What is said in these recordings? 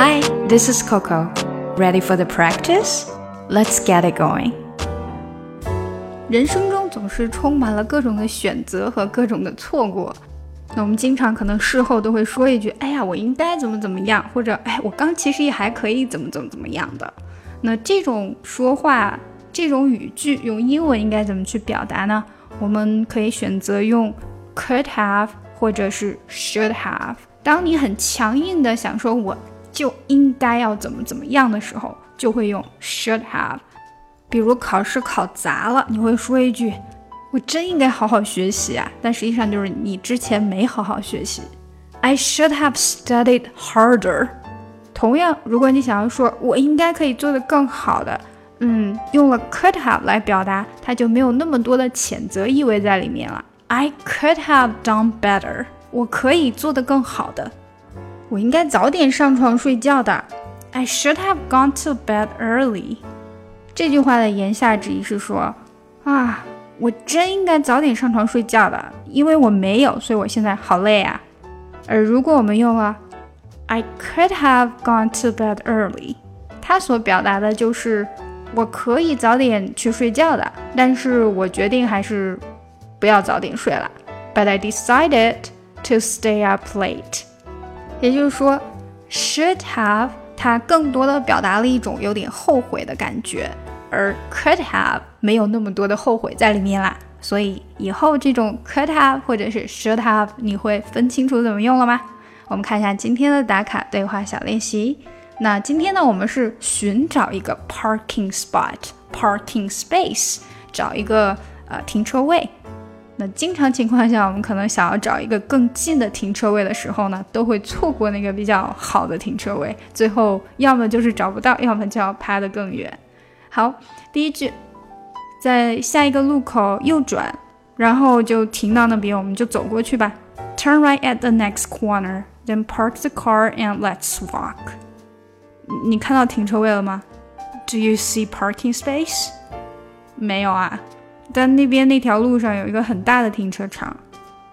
Hi, this is Coco. Ready for the practice? Let's get it going. 人生中总是充满了各种的选择和各种的错过。那我们经常可能事后都会说一句：“哎呀，我应该怎么怎么样，或者哎，我刚其实也还可以怎么怎么怎么样的。”那这种说话、这种语句用英文应该怎么去表达呢？我们可以选择用 could have 或者是 should have。当你很强硬的想说我就应该要怎么怎么样的时候，就会用 should have。比如考试考砸了，你会说一句我真应该好好学习啊，但实际上就是你之前没好好学习。I should have studied harder。同样，如果你想要说我应该可以做得更好的。嗯，用了 could have 来表达，它就没有那么多的谴责意味在里面了。I could have done better，我可以做得更好的。我应该早点上床睡觉的。I should have gone to bed early。这句话的言下之意是说，啊，我真应该早点上床睡觉的，因为我没有，所以我现在好累啊。而如果我们用了 I could have gone to bed early，它所表达的就是。我可以早点去睡觉的，但是我决定还是不要早点睡了。But I decided to stay up late。也就是说，should have 它更多的表达了一种有点后悔的感觉，而 could have 没有那么多的后悔在里面啦。所以以后这种 could have 或者是 should have，你会分清楚怎么用了吗？我们看一下今天的打卡对话小练习。那今天呢，我们是寻找一个 parking spot，parking space，找一个呃停车位。那经常情况下，我们可能想要找一个更近的停车位的时候呢，都会错过那个比较好的停车位，最后要么就是找不到，要么就要趴得更远。好，第一句，在下一个路口右转，然后就停到那边，我们就走过去吧。Turn right at the next corner, then park the car and let's walk. 你看到停车位了吗？Do you see parking space？没有啊，但那边那条路上有一个很大的停车场。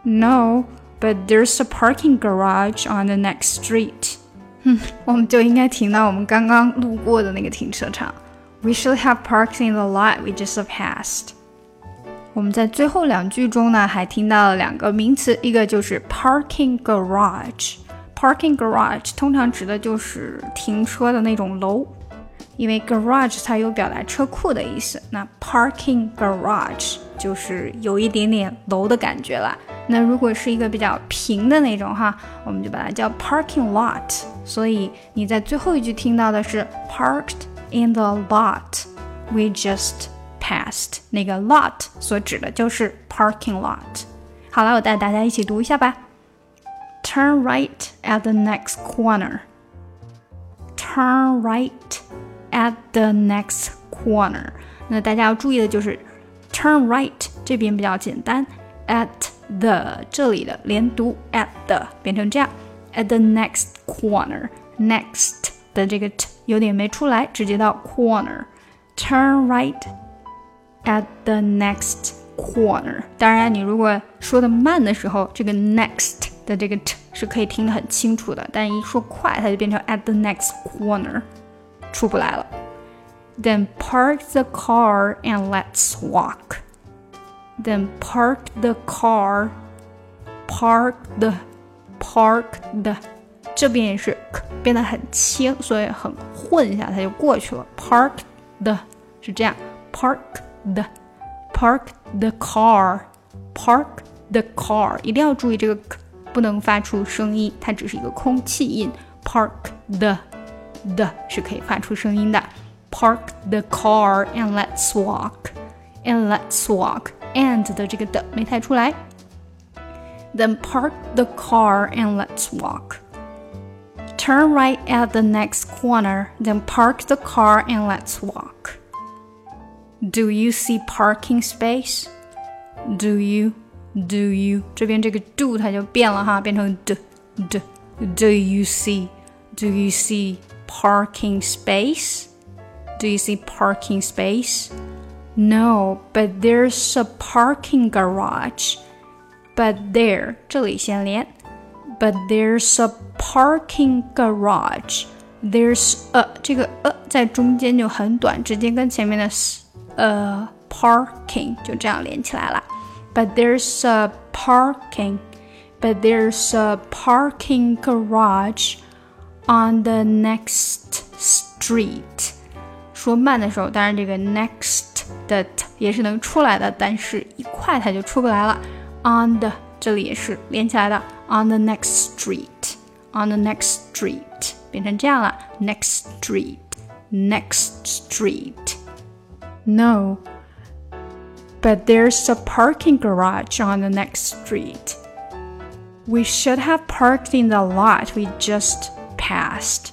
No, but there's a parking garage on the next street。嗯，我们就应该停到我们刚刚路过的那个停车场。We should have parked in the lot we just passed。我们在最后两句中呢，还听到了两个名词，一个就是 parking garage。Parking garage 通常指的就是停车的那种楼，因为 garage 它有表达车库的意思。那 parking garage 就是有一点点楼的感觉了。那如果是一个比较平的那种哈，我们就把它叫 parking lot。所以你在最后一句听到的是 parked in the lot we just passed，那个 lot 所指的就是 parking lot。好了，我带大家一起读一下吧。Turn right at the next corner. Turn right at the next corner. 那大家要注意的就是 turn right 这边比较简单，at the 这里的连读 at the 变成这样，at the next corner next 的这个 t 有点没出来，直接到 corner。Turn right at the next corner。当然，你如果说的慢的时候，这个 next 的这个 t 是可以听得很清楚的，但一说快，它就变成 at the next corner， 出不来了。Then park the car and let's walk. Then park the car, park the, park the，这边也是变得很轻，所以很混一下，它就过去了。Park the 是这样，park the, park the car, park the car，一定要注意这个。不能发出声音，它只是一个空气音。Park the the 是可以发出声音的。Park the car and let's walk and let's walk and 的这个的没太出来。Then park the car and let's walk. Turn right at the next corner, then park the car and let's walk. Do you see parking space? Do you? Do you 这边这个 do 它就变了哈，变成 d d。Do you see? Do you see parking space? Do you see parking space? No, but there's a parking garage. But there 这里先连。But there's a parking garage there's a 这个 a 在中间就很短，直接跟前面的呃 parking 就这样连起来了。But there's a parking, but there's a parking garage on the next street。说慢的时候，当然这个 next 的 t 也是能出来的，但是一快它就出不来了。On the 这里也是连起来的，on the next street，on the next street 变成这样了，next street，next street。No。but there's a parking garage on the next street. We should have parked in the lot we just passed.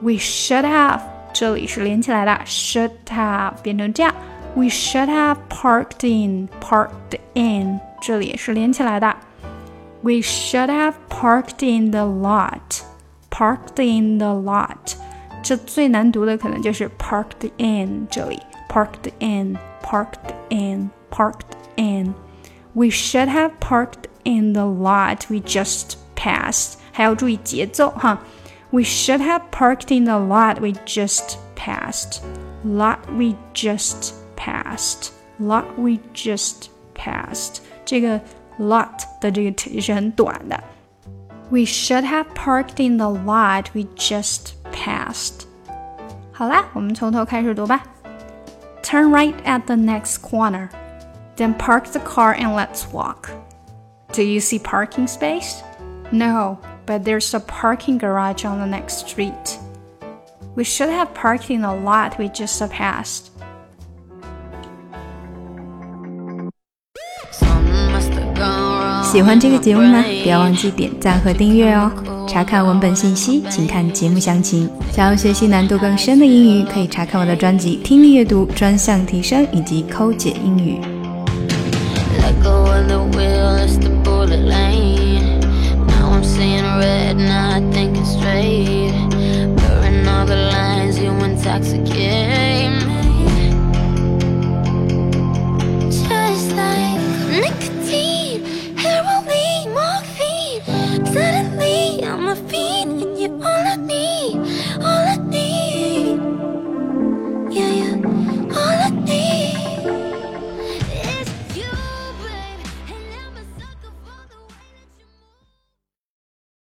We should have 这里是连起来的，should have 变成这样。We should have parked in, parked in 这里也是连起来的。We should have parked in the lot, parked in the lot。这最难读的可能就是 parked in 这里，parked in, parked in, parked in。We should have parked in the lot we just passed。还要注意节奏哈。Huh? We should have parked in the lot we just passed. Lot we just passed. Lot we just passed. 这个 lot 的这个 t 是很短的。We should have parked in the lot we just passed. 好啦，我们从头开始读吧。Turn right at the next corner. Then park the car and let's walk. Do you see parking space? No, but there's a parking garage on the next street. We should have parked in the lot we just surpassed. Let go of the wheel, it's the bullet lane. Seeing red, not thinking straight. Blurring all the lines, you intoxicate me. Just like nicotine, heroin, morphine. Suddenly, I'm a fiend.